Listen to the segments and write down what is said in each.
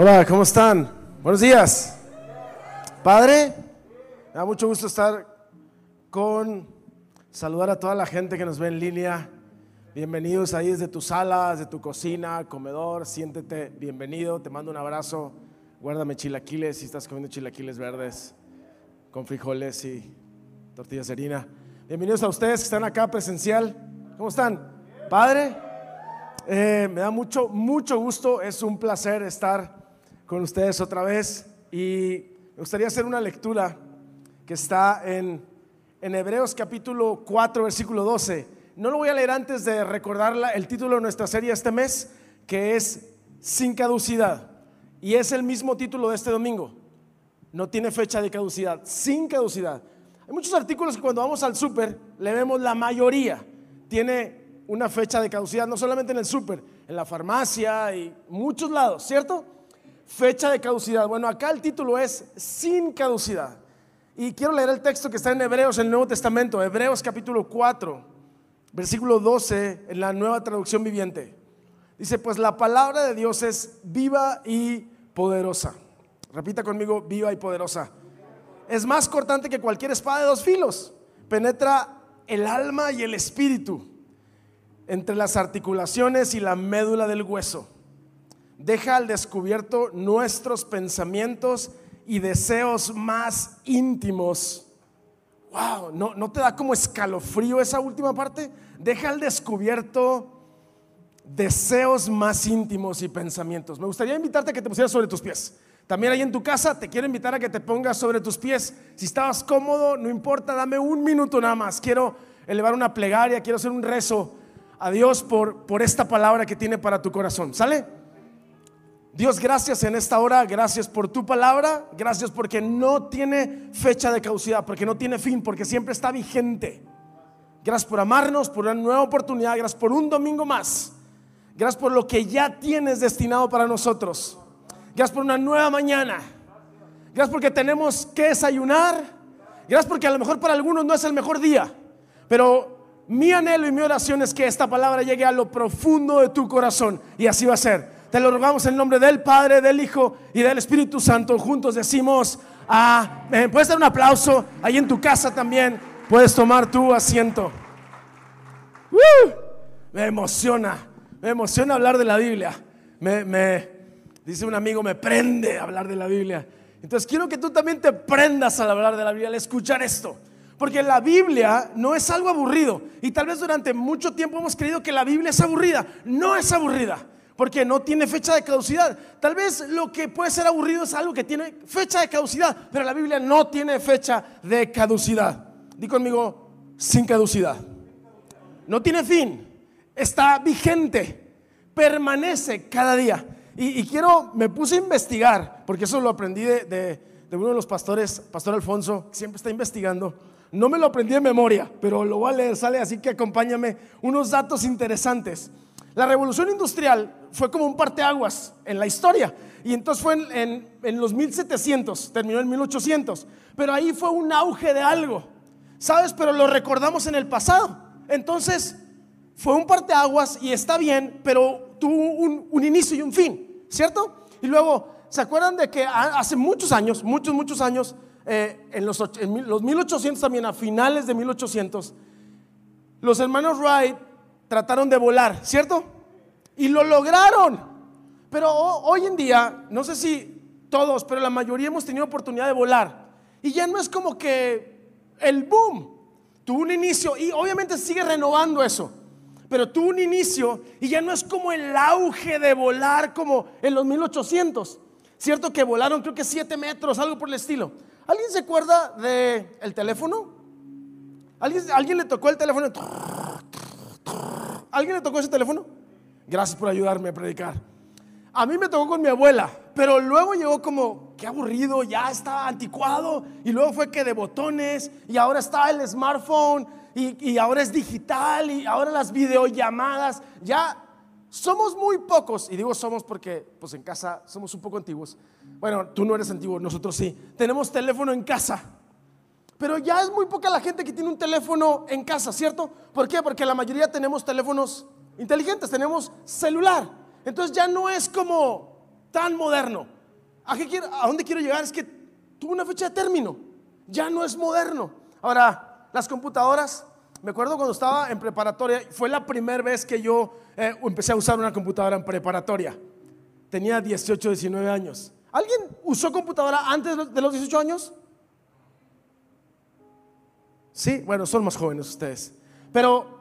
Hola, ¿cómo están? Buenos días. Padre, me da mucho gusto estar con saludar a toda la gente que nos ve en línea. Bienvenidos ahí desde tu sala, desde tu cocina, comedor. Siéntete bienvenido. Te mando un abrazo. Guárdame chilaquiles si estás comiendo chilaquiles verdes con frijoles y tortillas de harina. Bienvenidos a ustedes que están acá presencial. ¿Cómo están? Padre, eh, me da mucho, mucho gusto. Es un placer estar con ustedes otra vez y me gustaría hacer una lectura que está en, en Hebreos capítulo 4, versículo 12. No lo voy a leer antes de recordar el título de nuestra serie este mes, que es Sin caducidad. Y es el mismo título de este domingo. No tiene fecha de caducidad, sin caducidad. Hay muchos artículos que cuando vamos al súper le vemos la mayoría. Tiene una fecha de caducidad, no solamente en el súper, en la farmacia y muchos lados, ¿cierto? Fecha de caducidad. Bueno, acá el título es sin caducidad. Y quiero leer el texto que está en Hebreos, en el Nuevo Testamento, Hebreos capítulo 4, versículo 12, en la nueva traducción viviente. Dice, pues la palabra de Dios es viva y poderosa. Repita conmigo, viva y poderosa. Es más cortante que cualquier espada de dos filos. Penetra el alma y el espíritu, entre las articulaciones y la médula del hueso deja al descubierto nuestros pensamientos y deseos más íntimos. Wow, ¿no, ¿no te da como escalofrío esa última parte? Deja al descubierto deseos más íntimos y pensamientos. Me gustaría invitarte a que te pusieras sobre tus pies. También ahí en tu casa te quiero invitar a que te pongas sobre tus pies. Si estabas cómodo, no importa, dame un minuto nada más. Quiero elevar una plegaria, quiero hacer un rezo a Dios por, por esta palabra que tiene para tu corazón. ¿Sale? Dios, gracias en esta hora, gracias por tu palabra, gracias porque no tiene fecha de caducidad, porque no tiene fin, porque siempre está vigente. Gracias por amarnos, por una nueva oportunidad, gracias por un domingo más. Gracias por lo que ya tienes destinado para nosotros. Gracias por una nueva mañana. Gracias porque tenemos que desayunar. Gracias porque a lo mejor para algunos no es el mejor día. Pero mi anhelo y mi oración es que esta palabra llegue a lo profundo de tu corazón. Y así va a ser. Te lo rogamos en el nombre del Padre, del Hijo y del Espíritu Santo. Juntos decimos, puedes dar un aplauso ahí en tu casa también. Puedes tomar tu asiento. me emociona, me emociona hablar de la Biblia. Me, me, dice un amigo, me prende hablar de la Biblia. Entonces quiero que tú también te prendas al hablar de la Biblia, al escuchar esto. Porque la Biblia no es algo aburrido. Y tal vez durante mucho tiempo hemos creído que la Biblia es aburrida. No es aburrida porque no tiene fecha de caducidad. Tal vez lo que puede ser aburrido es algo que tiene fecha de caducidad, pero la Biblia no tiene fecha de caducidad. Di conmigo, sin caducidad. No tiene fin, está vigente, permanece cada día. Y, quiero, me puse a investigar, porque eso lo aprendí de, de uno de los pastores, Pastor Alfonso, que siempre está investigando. No me lo aprendí de memoria, pero lo voy a leer, sale, así que acompáñame. Unos datos interesantes. La revolución industrial fue como un parteaguas en la historia. Y entonces fue en, los 1700, terminó en 1800. Pero ahí fue un auge de algo. ¿Sabes? Pero lo recordamos en el pasado. Entonces fue un parteaguas y está bien, pero tuvo un, inicio y un fin. ¿Cierto? Y luego, ¿se acuerdan de que hace muchos años, muchos, muchos años, eh, en, los, en los 1800 también, a finales de 1800, los hermanos Wright trataron de volar, ¿cierto? Y lo lograron. Pero hoy en día, no sé si todos, pero la mayoría hemos tenido oportunidad de volar. Y ya no es como que el boom tuvo un inicio y obviamente sigue renovando eso. Pero tuvo un inicio y ya no es como el auge de volar como en los 1800. Cierto que volaron creo que 7 metros, algo por el estilo. ¿Alguien se acuerda del el teléfono? ¿Alguien, ¿Alguien le tocó el teléfono? ¿Alguien le tocó ese teléfono? Gracias por ayudarme a predicar. A mí me tocó con mi abuela, pero luego llegó como, qué aburrido, ya está anticuado. Y luego fue que de botones, y ahora está el smartphone, y, y ahora es digital, y ahora las videollamadas. Ya somos muy pocos, y digo somos porque pues en casa somos un poco antiguos. Bueno, tú no eres antiguo, nosotros sí. Tenemos teléfono en casa. Pero ya es muy poca la gente que tiene un teléfono en casa, ¿cierto? ¿Por qué? Porque la mayoría tenemos teléfonos inteligentes, tenemos celular. Entonces ya no es como tan moderno. ¿A, qué quiero, ¿A dónde quiero llegar? Es que tuvo una fecha de término. Ya no es moderno. Ahora, las computadoras, me acuerdo cuando estaba en preparatoria, fue la primera vez que yo eh, empecé a usar una computadora en preparatoria. Tenía 18, 19 años. ¿Alguien usó computadora antes de los 18 años? Sí, bueno, son más jóvenes ustedes. Pero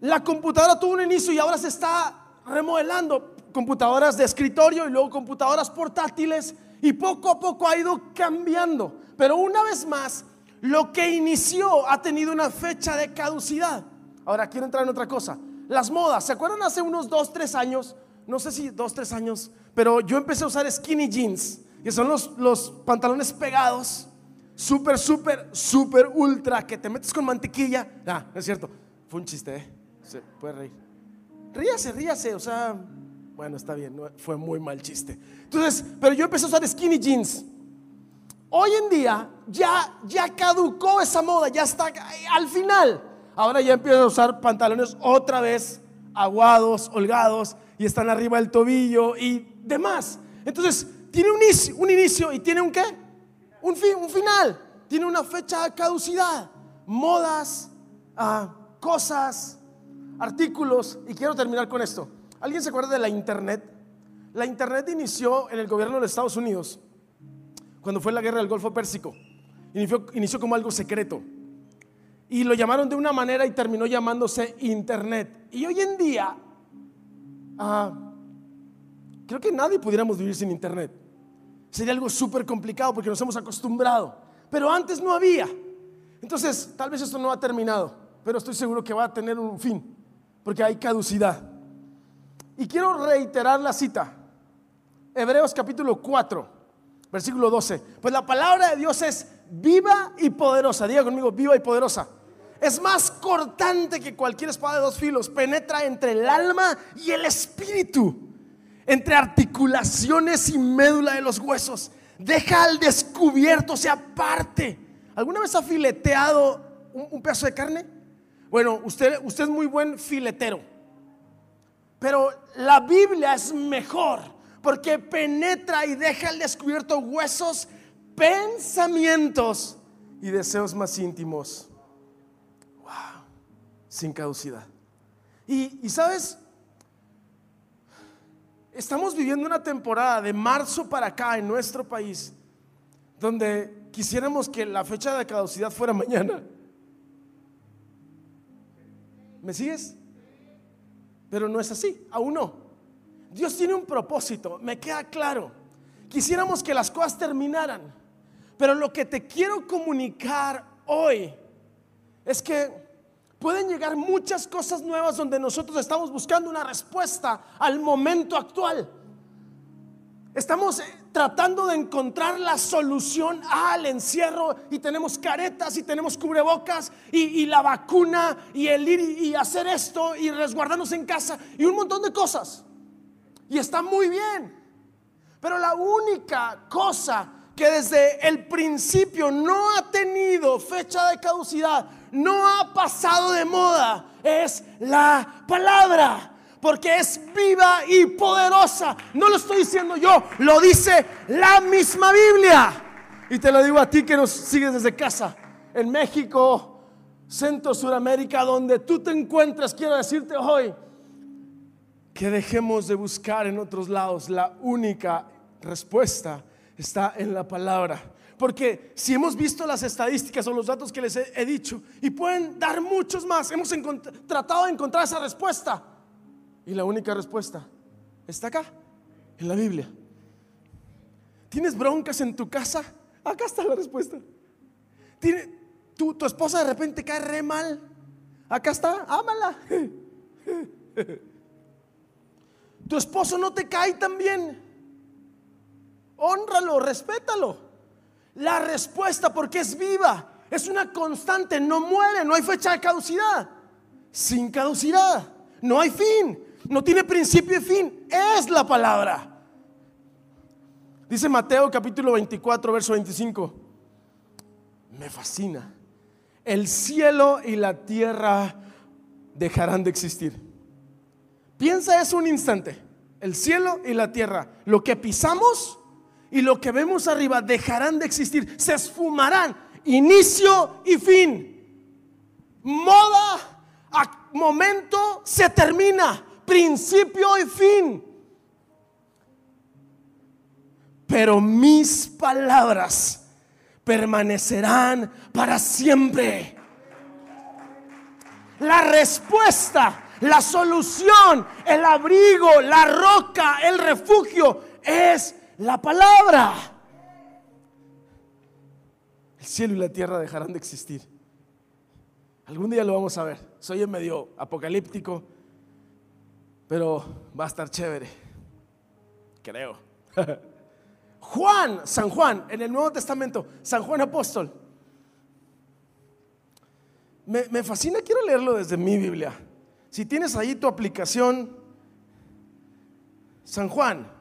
la computadora tuvo un inicio y ahora se está remodelando. Computadoras de escritorio y luego computadoras portátiles y poco a poco ha ido cambiando. Pero una vez más, lo que inició ha tenido una fecha de caducidad. Ahora quiero entrar en otra cosa. Las modas, ¿se acuerdan hace unos 2, 3 años? No sé si 2, 3 años, pero yo empecé a usar skinny jeans, que son los, los pantalones pegados, súper, súper, súper ultra, que te metes con mantequilla. Ah, es cierto, fue un chiste, ¿eh? Se puede reír. Ríase, ríase, o sea, bueno, está bien, fue muy mal chiste. Entonces, pero yo empecé a usar skinny jeans. Hoy en día ya, ya caducó esa moda, ya está al final. Ahora ya empiezo a usar pantalones otra vez aguados, holgados y están arriba del tobillo y demás. Entonces, tiene un inicio, un inicio y tiene un qué? Un, fin, un final. Tiene una fecha de caducidad. Modas, ah, cosas, artículos. Y quiero terminar con esto. ¿Alguien se acuerda de la Internet? La Internet inició en el gobierno de los Estados Unidos, cuando fue la guerra del Golfo Pérsico. Inició, inició como algo secreto. Y lo llamaron de una manera y terminó llamándose Internet. Y hoy en día, ah, creo que nadie pudiéramos vivir sin Internet. Sería algo súper complicado porque nos hemos acostumbrado. Pero antes no había. Entonces, tal vez esto no ha terminado, pero estoy seguro que va a tener un fin, porque hay caducidad. Y quiero reiterar la cita. Hebreos capítulo 4, versículo 12. Pues la palabra de Dios es viva y poderosa. Diga conmigo, viva y poderosa. Es más cortante que cualquier espada de dos filos. Penetra entre el alma y el espíritu. Entre articulaciones y médula de los huesos. Deja al descubierto, se aparte. ¿Alguna vez ha fileteado un, pedazo de carne? Bueno, usted, es muy buen filetero. Pero la Biblia es mejor porque penetra y deja al descubierto huesos, pensamientos y deseos más íntimos. Wow, sin caducidad. Y sabes, estamos viviendo una temporada de marzo para acá en nuestro país donde quisiéramos que la fecha de caducidad fuera mañana. ¿Me sigues? Pero no es así, aún no. Dios tiene un propósito, me queda claro. Quisiéramos que las cosas terminaran, pero lo que te quiero comunicar hoy es que pueden llegar muchas cosas nuevas donde nosotros estamos buscando una respuesta al momento actual. Estamos eh, tratando de encontrar la solución al encierro y tenemos caretas y tenemos cubrebocas y, la vacuna y el ir y hacer esto y resguardarnos en casa y un montón de cosas. Y está muy bien. Pero la única cosa que desde el principio no ha tenido fecha de caducidad, no ha pasado de moda, es la palabra porque es viva y poderosa. No lo estoy diciendo yo, lo dice la misma Biblia. Y te lo digo a ti que nos sigues desde casa, en México, Centro, Suramérica, donde tú te encuentras, quiero decirte hoy que dejemos de buscar en otros lados. La única respuesta está en la palabra. Porque si hemos visto las estadísticas o los datos que les he, dicho, y pueden dar muchos más, hemos tratado de encontrar esa respuesta. Y la única respuesta está acá, en la Biblia. ¿Tienes broncas en tu casa? Acá está la respuesta. ¿Tiene, tu, esposa de repente cae re mal. Acá está, ámala. Tu esposo no te cae tan bien. Honralo, respétalo. La respuesta, porque es viva, es una constante, no muere, no hay fecha de caducidad. Sin caducidad, no hay fin. No tiene principio y fin. Es la palabra. Dice Mateo capítulo 24, verso 25. Me fascina. El cielo y la tierra dejarán de existir. Piensa eso un instante. El cielo y la tierra, lo que pisamos y lo que vemos arriba dejarán de existir, se esfumarán, inicio y fin. Moda, momento, se termina, principio y fin. Pero mis palabras permanecerán para siempre. La respuesta, la solución, el abrigo, la roca, el refugio es la palabra. El cielo y la tierra dejarán de existir. Algún día lo vamos a ver. Soy en medio apocalíptico, pero va a estar chévere. Creo. Juan, San Juan, en el Nuevo Testamento, San Juan Apóstol. Me, me, fascina, quiero leerlo desde mi Biblia. Si tienes ahí tu aplicación, San Juan,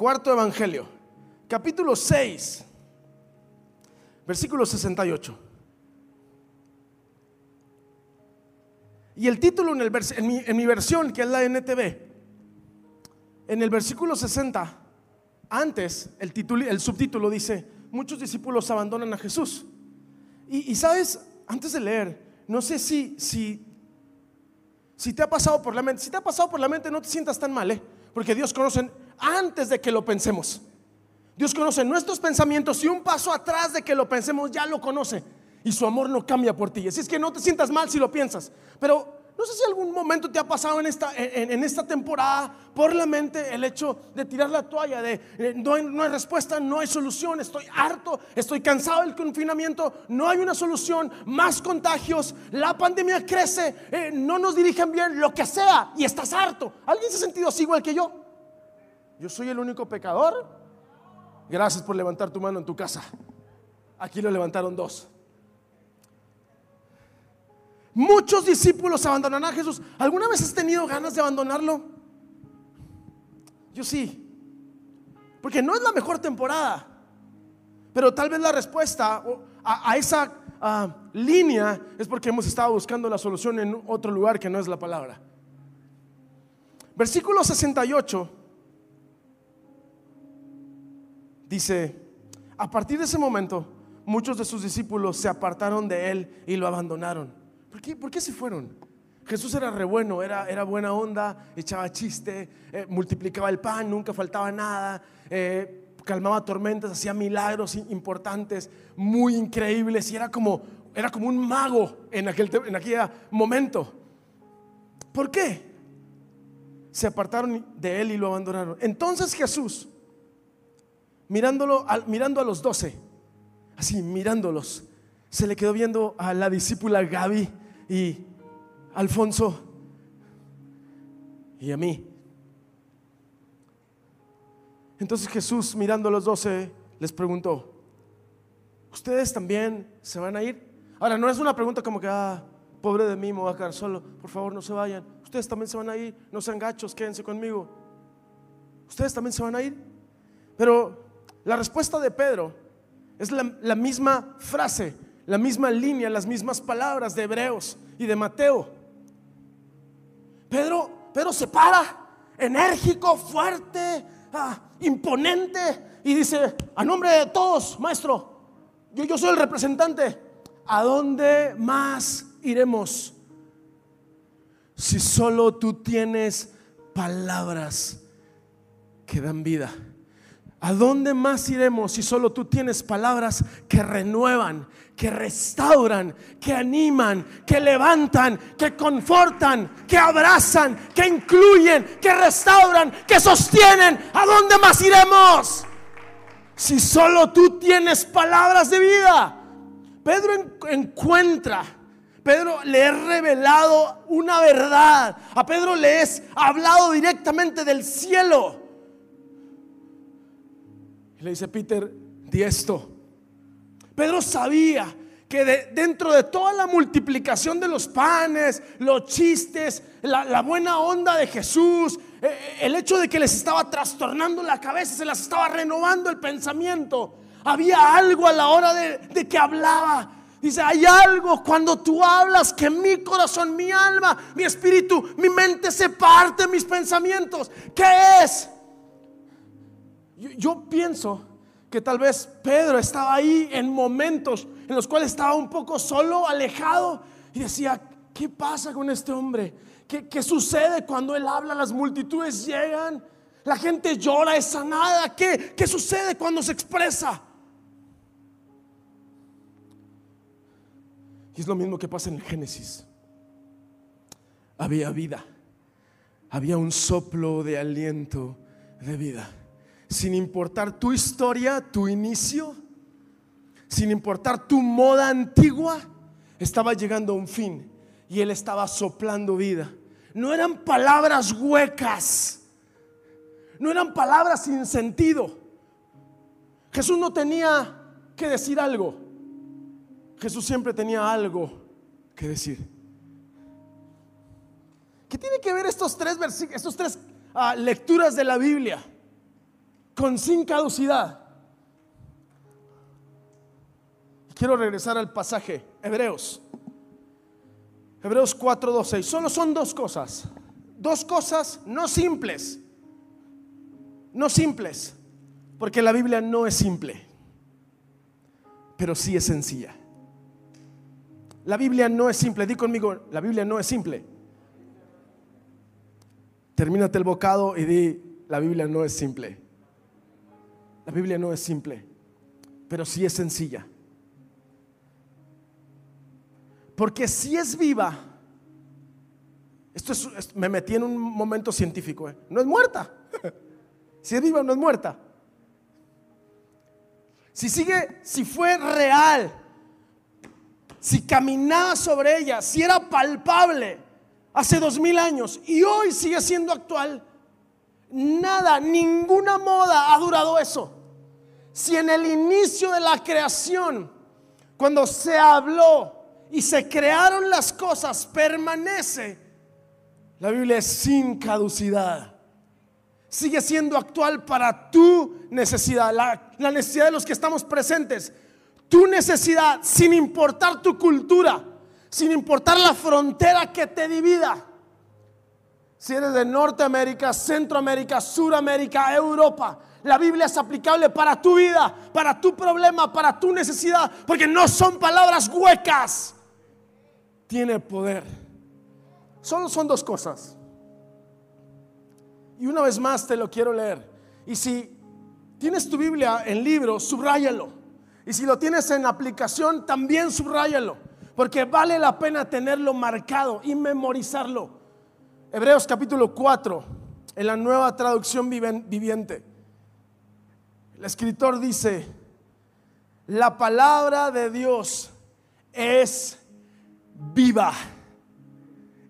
cuarto Evangelio, capítulo 6, versículo 68. Y el título en, el en, mi, en mi versión, que es la NTV, en el versículo 60, antes el, el subtítulo dice, muchos discípulos abandonan a Jesús. Y, y, sabes, antes de leer, no sé si, si, si te ha pasado por la mente, si te ha pasado por la mente, no te sientas tan mal, ¿eh? porque Dios conoce antes de que lo pensemos. Dios conoce nuestros pensamientos y un paso atrás de que lo pensemos ya lo conoce y su amor no cambia por ti. Así es que no te sientas mal si lo piensas. Pero no sé si algún momento te ha pasado en esta, en, esta temporada por la mente el hecho de tirar la toalla, de no, hay, no, hay, respuesta, no hay solución, estoy harto, estoy cansado del confinamiento, no hay una solución, más contagios, la pandemia crece, eh, no nos dirigen bien, lo que sea, y estás harto. ¿Alguien se ha sentido así igual que yo? Yo soy el único pecador. Gracias por levantar tu mano en tu casa. Aquí lo levantaron dos. Muchos discípulos abandonan a Jesús. ¿Alguna vez has tenido ganas de abandonarlo? Yo sí. Porque no es la mejor temporada. Pero tal vez la respuesta a, esa línea es porque hemos estado buscando la solución en otro lugar que no es la palabra. Versículo 68 dice, a partir de ese momento, muchos de sus discípulos se apartaron de él y lo abandonaron. ¿Por qué, ¿Por qué se fueron? Jesús era re bueno, era, era buena onda, echaba chiste, eh, multiplicaba el pan, nunca faltaba nada, eh, calmaba tormentas, hacía milagros importantes, muy increíbles y era como, era como un mago en aquel, en aquel momento. ¿Por qué? Se apartaron de él y lo abandonaron. Entonces Jesús mirándolo, mirando a los doce, así mirándolos, se le quedó viendo a la discípula Gaby y Alfonso y a mí. Entonces Jesús mirando a los doce les preguntó, ¿ustedes también se van a ir? Ahora, no es una pregunta como que, ah, pobre de mí, me voy a quedar solo, por favor no se vayan. Ustedes también se van a ir, no sean gachos, quédense conmigo. Ustedes también se van a ir. Pero la respuesta de Pedro es la, misma frase, la misma línea, las mismas palabras de Hebreos y de Mateo. Pedro, Pedro se para, enérgico, fuerte, ah, imponente, y dice, a nombre de todos, maestro, yo, yo soy el representante, ¿a dónde más iremos? Si solo tú tienes palabras que dan vida. ¿A dónde más iremos si solo tú tienes palabras que renuevan, que restauran, que animan, que levantan, que confortan, que abrazan, que incluyen, que restauran, que sostienen? ¿A dónde más iremos? Si solo tú tienes palabras de vida. Pedro encuentra, Pedro le he revelado una verdad. A Pedro le es hablado directamente del cielo le dice, Peter, di esto. Pedro sabía que dentro de toda la multiplicación de los panes, los chistes, la, buena onda de Jesús, eh, eh, el hecho de que les estaba trastornando la cabeza, se las estaba renovando el pensamiento, había algo a la hora de, que hablaba Dice, hay algo cuando tú hablas que mi corazón, mi alma, mi espíritu, mi mente se parte mis pensamientos. ¿Qué es? Yo, pienso que tal vez Pedro estaba ahí en momentos en los cuales estaba un poco solo, alejado, y decía, ¿qué pasa con este hombre? ¿Qué, qué sucede cuando él habla? Las multitudes llegan, la gente llora, es sanada. ¿Qué, qué sucede cuando se expresa? Y es lo mismo que pasa en el Génesis. Había vida, había un soplo de aliento de vida. Sin importar tu historia, tu inicio, sin importar tu moda antigua, estaba llegando a un fin y él estaba soplando vida. No eran palabras huecas, no eran palabras sin sentido. Jesús no tenía que decir algo. Jesús siempre tenía algo que decir. ¿Qué tiene que ver estos tres estos tres uh, lecturas de la Biblia con sin caducidad? Quiero regresar al pasaje, Hebreos. Hebreos 4:12. Solo son dos cosas. Dos cosas no simples. No simples. Porque la Biblia no es simple. Pero sí es sencilla. La Biblia no es simple. Di conmigo, la Biblia no es simple. Termínate el bocado y di, la Biblia no es simple. La Biblia no es simple, pero sí es sencilla. Porque si es viva, esto es, me metí en un momento científico, ¿eh? no es muerta. si es viva, no es muerta. Si sigue, si fue real, si caminaba sobre ella, si era palpable hace dos mil años y hoy sigue siendo actual, nada, ninguna moda ha durado eso. Si en el inicio de la creación, cuando se habló y se crearon las cosas, permanece, la Biblia es sin caducidad. Sigue siendo actual para tu necesidad, la, la necesidad de los que estamos presentes tu necesidad, sin importar tu cultura, sin importar la frontera que te divida. Si eres de Norteamérica, Centroamérica, Suramérica, Europa, la Biblia es aplicable para tu vida, para tu problema, para tu necesidad, porque no son palabras huecas. Tiene poder. Solo son dos cosas. Y una vez más te lo quiero leer. Y si tienes tu Biblia en libro, subráyalo. Y si lo tienes en aplicación, también subráyalo, porque vale la pena tenerlo marcado y memorizarlo. Hebreos capítulo 4, en la nueva traducción viviente. El escritor dice, la palabra de Dios es viva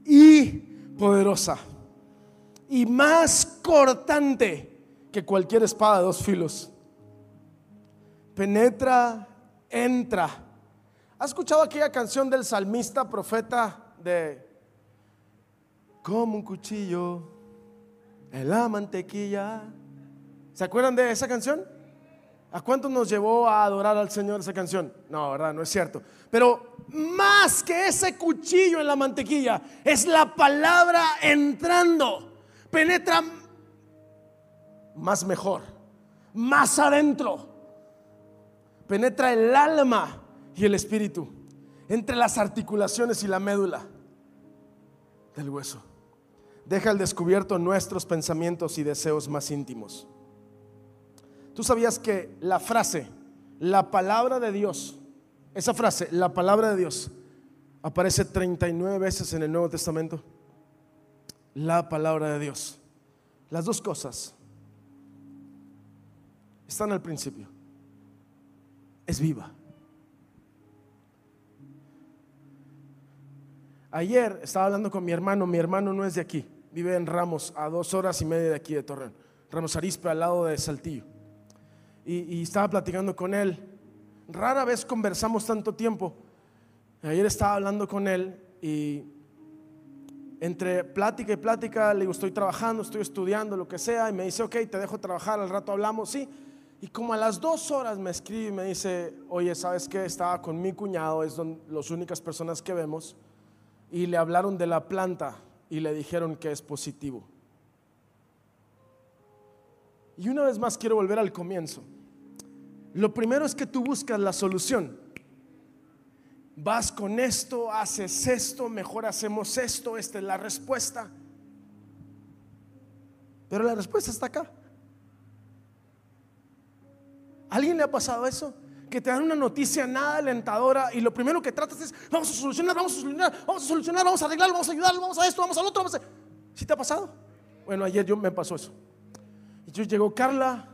y poderosa y más cortante que cualquier espada de dos filos penetra, entra. ¿Has escuchado aquella canción del salmista profeta de como un cuchillo en la mantequilla? ¿Se acuerdan de esa canción? ¿A cuánto nos llevó a adorar al Señor esa canción? No, ¿verdad? No es cierto. Pero más que ese cuchillo en la mantequilla, es la palabra entrando. Penetra más mejor, más adentro penetra el alma y el espíritu, entre las articulaciones y la médula del hueso. Deja al descubierto nuestros pensamientos y deseos más íntimos. Tú sabías que la frase, la palabra de Dios, esa frase, la palabra de Dios, aparece 39 veces en el Nuevo Testamento. La palabra de Dios. Las dos cosas están al principio es viva. Ayer estaba hablando con mi hermano, mi hermano no es de aquí, vive en Ramos, a dos horas y media de aquí de Torreón, Ramos Arispe, al lado de Saltillo. Y, estaba platicando con él. Rara vez conversamos tanto tiempo. Ayer estaba hablando con él y entre plática y plática le digo, estoy trabajando, estoy estudiando, lo que sea, y me dice, ok, te dejo trabajar, al rato hablamos, sí. Y como a las dos horas me escribe y me dice, oye, ¿sabes qué? Estaba con mi cuñado, es don- las únicas personas que vemos, y le hablaron de la planta y le dijeron que es positivo. Y una vez más quiero volver al comienzo. Lo primero es que tú buscas la solución. Vas con esto, haces esto, mejor hacemos esto, esta es la respuesta. Pero la respuesta está acá. ¿A ¿Alguien le ha pasado eso? Que te dan una noticia nada alentadora y lo primero que tratas es, vamos a solucionar, vamos a solucionar, vamos a solucionar, vamos a arreglar, vamos a vamos a esto, vamos al otro, vamos a... ¿Sí te ha pasado? Bueno, ayer yo me pasó eso. Yo llegó Carla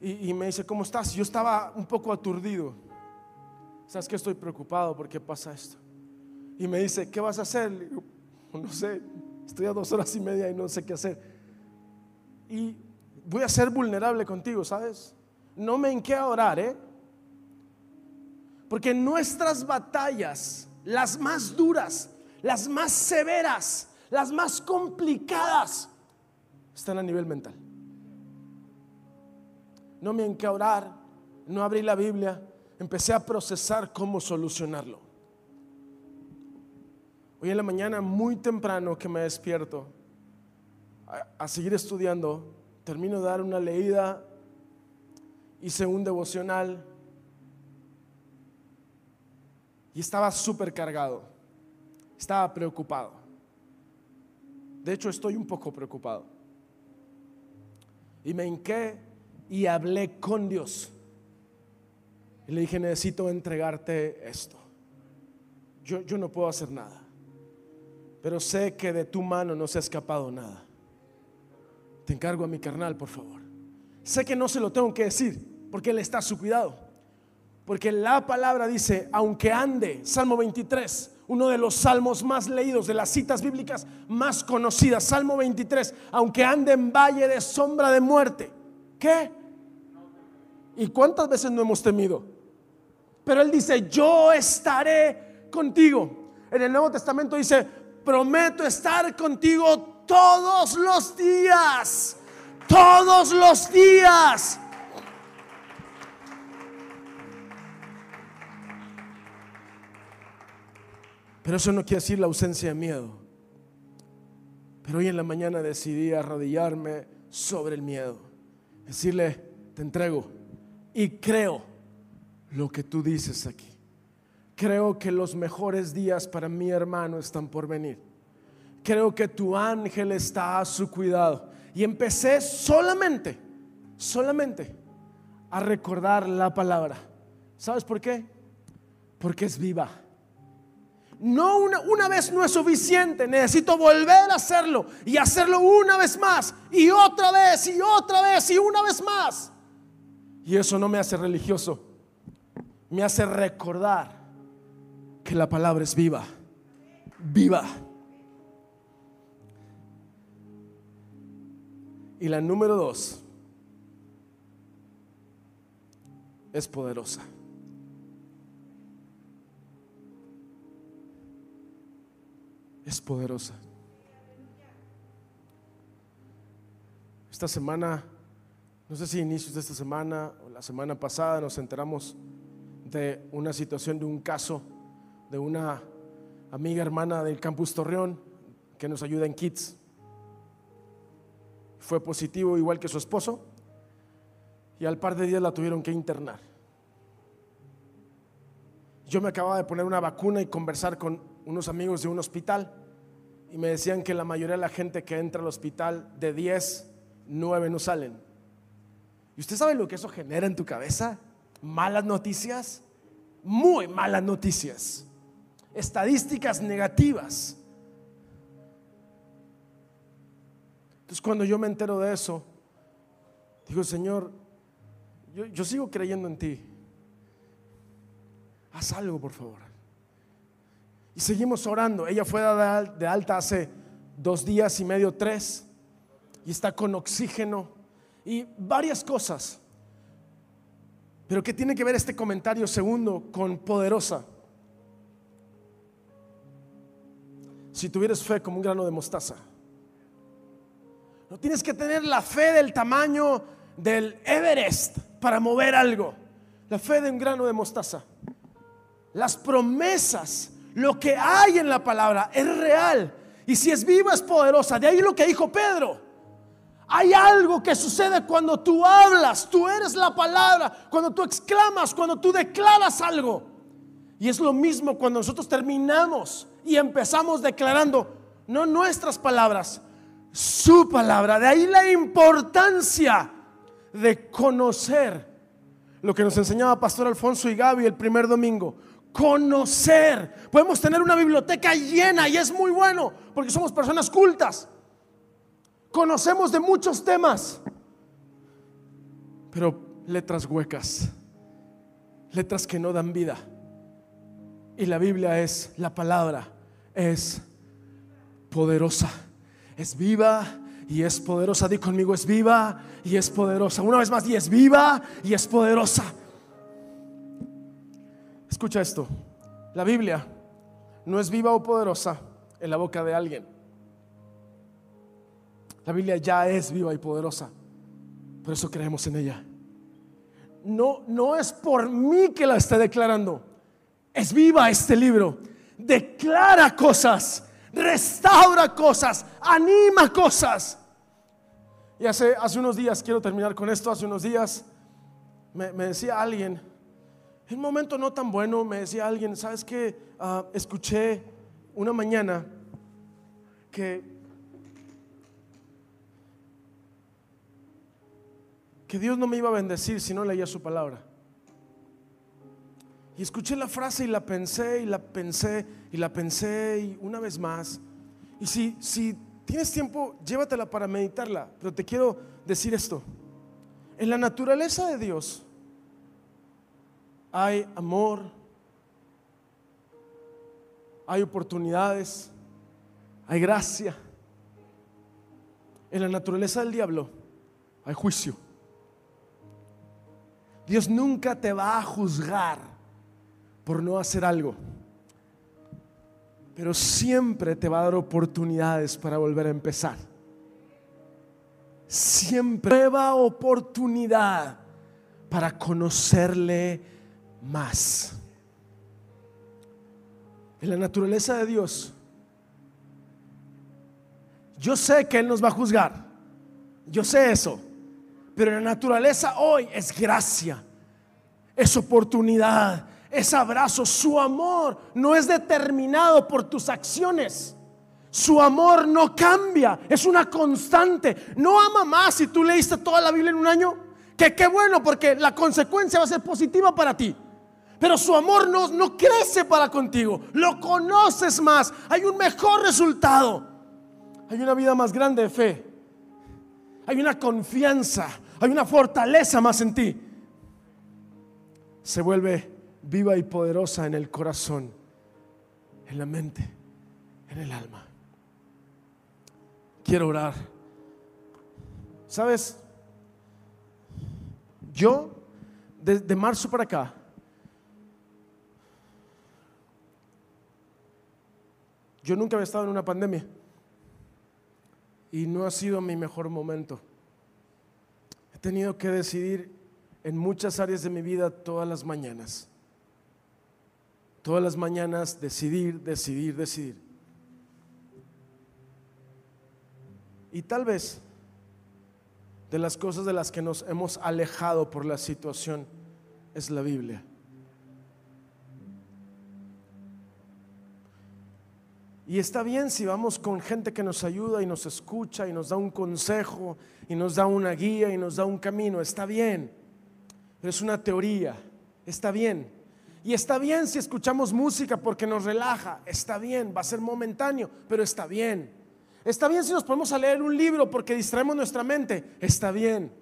y, me dice, ¿cómo estás? Yo estaba un poco aturdido. ¿Sabes que estoy preocupado? ¿Por qué pasa esto? Y me dice, ¿qué vas a hacer? Digo, no sé, estoy a dos horas y media y no sé qué hacer. Y voy a ser vulnerable contigo, ¿sabes? No me enqué a orar, ¿eh? Porque nuestras batallas, las más duras, las más severas, las más complicadas, están a nivel mental. No me enqué orar, no abrí la Biblia, empecé a procesar cómo solucionarlo. Hoy en la mañana, muy temprano que me despierto, a, a seguir estudiando, termino de dar una leída, hice un devocional y estaba súper cargado, estaba preocupado. De hecho, estoy un poco preocupado. Y me hinqué y hablé con Dios. Y le dije, necesito entregarte esto. Yo, yo no puedo hacer nada. Pero sé que de tu mano no se ha escapado nada. Te encargo a mi carnal, por favor. Sé que no se lo tengo que decir, porque Él está a su cuidado. Porque la palabra dice, aunque ande, Salmo 23, uno de los salmos más leídos, de las citas bíblicas más conocidas, Salmo 23, aunque ande en valle de sombra de muerte. ¿Qué? ¿Y cuántas veces no hemos temido? Pero Él dice, yo estaré contigo. En el Nuevo Testamento dice, prometo estar contigo todos los días. Todos los días. Pero eso no quiere decir la ausencia de miedo. Pero hoy en la mañana decidí arrodillarme sobre el miedo. Decirle, te entrego y creo lo que tú dices aquí. Creo que los mejores días para mi hermano están por venir. Creo que tu ángel está a su cuidado. Y empecé solamente, solamente a recordar la palabra. ¿Sabes por qué? Porque es viva. No una, una, vez no es suficiente, necesito volver a hacerlo y hacerlo una vez más y otra vez y otra vez y una vez más. Y eso no me hace religioso, me hace recordar que la palabra es viva, viva. Y la número dos es poderosa. Es poderosa. Esta semana, no sé si inicios de esta semana o la semana pasada, nos enteramos de una situación, de un caso de una amiga hermana del campus Torreón que nos ayuda en Kids. Fue positivo igual que su esposo y al par de días la tuvieron que internar. Yo me acababa de poner una vacuna y conversar con unos amigos de un hospital y me decían que la mayoría de la gente que entra al hospital de 10, 9 no salen. ¿Y usted sabe lo que eso genera en tu cabeza? Malas noticias, muy malas noticias, estadísticas negativas. Entonces cuando yo me entero de eso, digo, Señor, yo, yo sigo creyendo en ti. Haz algo, por favor. Y seguimos orando. Ella fue de alta hace dos días y medio, tres. Y está con oxígeno. Y varias cosas. Pero ¿qué tiene que ver este comentario segundo con poderosa? Si tuvieras fe como un grano de mostaza. No tienes que tener la fe del tamaño del Everest para mover algo. La fe de un grano de mostaza. Las promesas, lo que hay en la palabra es real. Y si es viva es poderosa. De ahí lo que dijo Pedro. Hay algo que sucede cuando tú hablas, tú eres la palabra, cuando tú exclamas, cuando tú declaras algo. Y es lo mismo cuando nosotros terminamos y empezamos declarando, no nuestras palabras, su palabra. De ahí la importancia de conocer lo que nos enseñaba Pastor Alfonso y Gaby el primer domingo. Conocer. Podemos tener una biblioteca llena y es muy bueno porque somos personas cultas. Conocemos de muchos temas, pero letras huecas, letras que no dan vida. Y la Biblia es, la palabra es poderosa, es viva y es poderosa. Di conmigo, es viva y es poderosa. Una vez más, y es viva y es poderosa. Escucha esto, la Biblia no es viva o poderosa en la boca de alguien. La Biblia ya es viva y poderosa. Por eso creemos en ella. No, no es por mí que la esté declarando. Es viva este libro. Declara cosas, restaura cosas, anima cosas. Y hace, hace unos días, quiero terminar con esto, hace unos días me, decía alguien, en un momento no tan bueno, me decía alguien, ¿sabes qué? Ah, escuché una mañana que que Dios no me iba a bendecir si no leía su palabra. Y escuché la frase y la pensé y la pensé y la pensé y una vez más. Y si, si tienes tiempo, llévatela para meditarla. Pero te quiero decir esto. En la naturaleza de Dios hay amor, hay oportunidades, hay gracia. En la naturaleza del diablo hay juicio. Dios nunca te va a juzgar por no hacer algo. Pero siempre te va a dar oportunidades para volver a empezar. Siempre nueva oportunidad para conocerle más. En la naturaleza de Dios, yo sé que Él nos va a juzgar. Yo sé eso. Pero la naturaleza hoy es gracia, es oportunidad, es abrazo. Su amor no es determinado por tus acciones. Su amor no cambia, es una constante. No ama más si tú leíste toda la Biblia en un año. Que qué bueno, porque la consecuencia va a ser positiva para ti. Pero su amor no, no crece para contigo. Lo conoces más. Hay un mejor resultado. Hay una vida más grande de fe. Hay una confianza hay una fortaleza más en ti. Se vuelve viva y poderosa en el corazón, en la mente, en el alma. Quiero orar. ¿Sabes? Yo, desde marzo para acá, yo nunca había estado en una pandemia y no ha sido mi mejor momento tenido que decidir en muchas áreas de mi vida todas las mañanas. Todas las mañanas decidir, decidir, decidir. Y tal vez de las cosas de las que nos hemos alejado por la situación es la Biblia. Y está bien si vamos con gente que nos ayuda y nos escucha y nos da un consejo y nos da una guía y nos da un camino. Está bien. Es una teoría. Está bien. Y está bien si escuchamos música porque nos relaja. Está bien. Va a ser momentáneo, pero está bien. Está bien si nos ponemos a leer un libro porque distraemos nuestra mente. Está bien.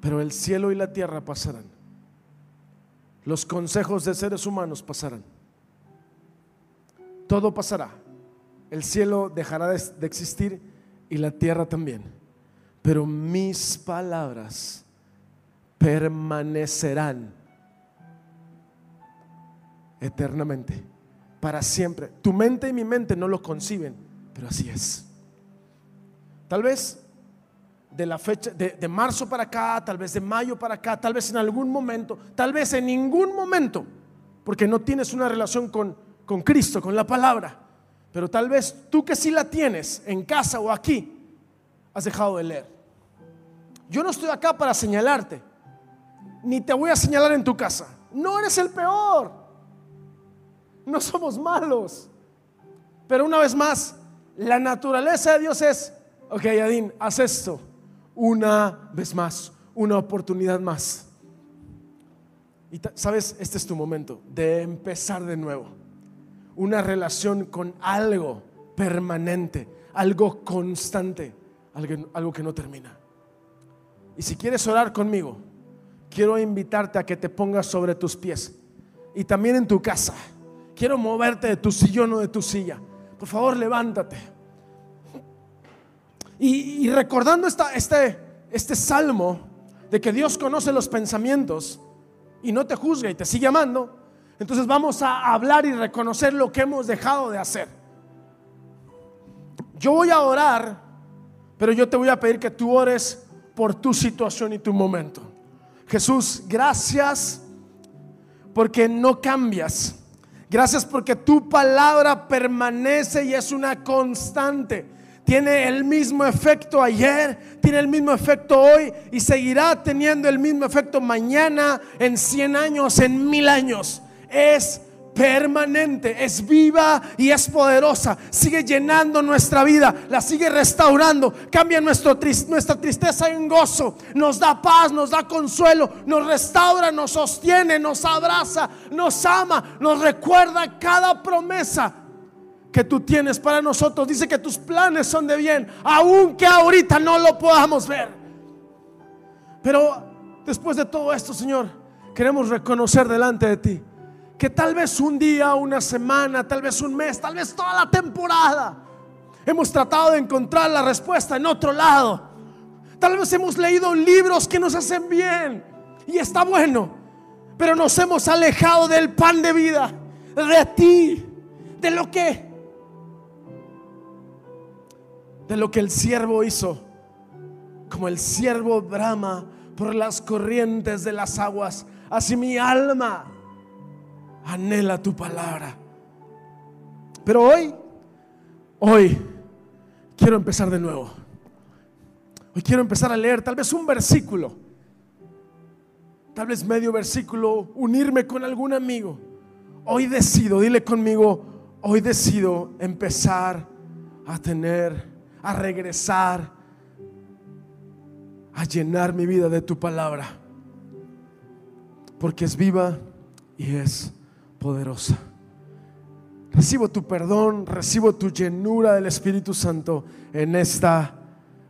Pero el cielo y la tierra pasarán los consejos de seres humanos pasarán. Todo pasará. El cielo dejará de existir y la tierra también. Pero mis palabras permanecerán eternamente, para siempre. Tu mente y mi mente no lo conciben, pero así es. Tal vez de la fecha de, de, marzo para acá, tal vez de mayo para acá, tal vez en algún momento, tal vez en ningún momento, porque no tienes una relación con, con Cristo, con la palabra. Pero tal vez tú que sí la tienes en casa o aquí, has dejado de leer. Yo no estoy acá para señalarte, ni te voy a señalar en tu casa. No eres el peor. No somos malos. Pero una vez más, la naturaleza de Dios es, ok, Adín, haz esto una vez más, una oportunidad más. Y sabes, este es tu momento de empezar de nuevo. Una relación con algo permanente, algo constante, algo, algo que no termina. Y si quieres orar conmigo, quiero invitarte a que te pongas sobre tus pies. Y también en tu casa. Quiero moverte de tu sillón o de tu silla. Por favor, levántate. Y, recordando esta, este, este salmo de que Dios conoce los pensamientos y no te juzga y te sigue amando, entonces vamos a hablar y reconocer lo que hemos dejado de hacer. Yo voy a orar, pero yo te voy a pedir que tú ores por tu situación y tu momento. Jesús, gracias porque no cambias. Gracias porque tu palabra permanece y es una constante. Tiene el mismo efecto ayer, tiene el mismo efecto hoy y seguirá teniendo el mismo efecto mañana, en 100 años, en mil años. Es permanente, es viva y es poderosa. Sigue llenando nuestra vida, la sigue restaurando, cambia nuestra tristeza en gozo, nos da paz, nos da consuelo, nos restaura, nos sostiene, nos abraza, nos ama, nos recuerda cada promesa que tú tienes para nosotros. Dice que tus planes son de bien, aunque ahorita no lo podamos ver. Pero después de todo esto, Señor, queremos reconocer delante de ti que tal vez un día, una semana, tal vez un mes, tal vez toda la temporada, hemos tratado de encontrar la respuesta en otro lado. Tal vez hemos leído libros que nos hacen bien y está bueno, pero nos hemos alejado del pan de vida, de ti, de lo que de lo que el siervo hizo, como el siervo brama por las corrientes de las aguas, así mi alma anhela tu palabra. Pero hoy, hoy quiero empezar de nuevo. Hoy quiero empezar a leer tal vez un versículo, tal vez medio versículo, unirme con algún amigo. Hoy decido, dile conmigo, hoy decido empezar a tener, a regresar, a llenar mi vida de tu palabra. Porque es viva y es poderosa. Recibo tu perdón, recibo tu llenura del Espíritu Santo en esta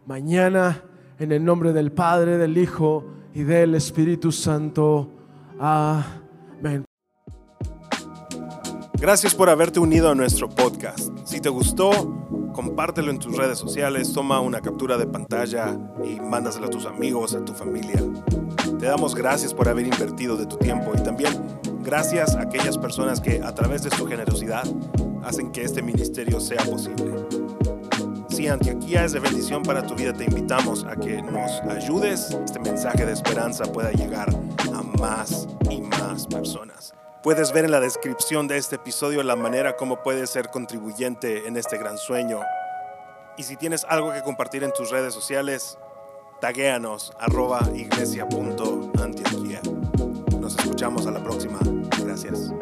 mañana, en el nombre del Padre, del Hijo y del Espíritu Santo. Amén. Gracias por haberte unido a nuestro podcast. Si te gustó, compártelo en tus redes sociales, toma una captura de pantalla y mándaselo a tus amigos, a tu familia. Te damos gracias por haber invertido de tu tiempo y también gracias a aquellas personas que a través de su generosidad hacen que este ministerio sea posible. Si Antioquía es de bendición para tu vida, te invitamos a que nos ayudes, este mensaje de esperanza pueda llegar a más y más personas. Puedes ver en la descripción de este episodio la manera como puedes ser contribuyente en este gran sueño. Y si tienes algo que compartir en tus redes sociales, taguéanos arroba. Nos escuchamos a la próxima. Gracias.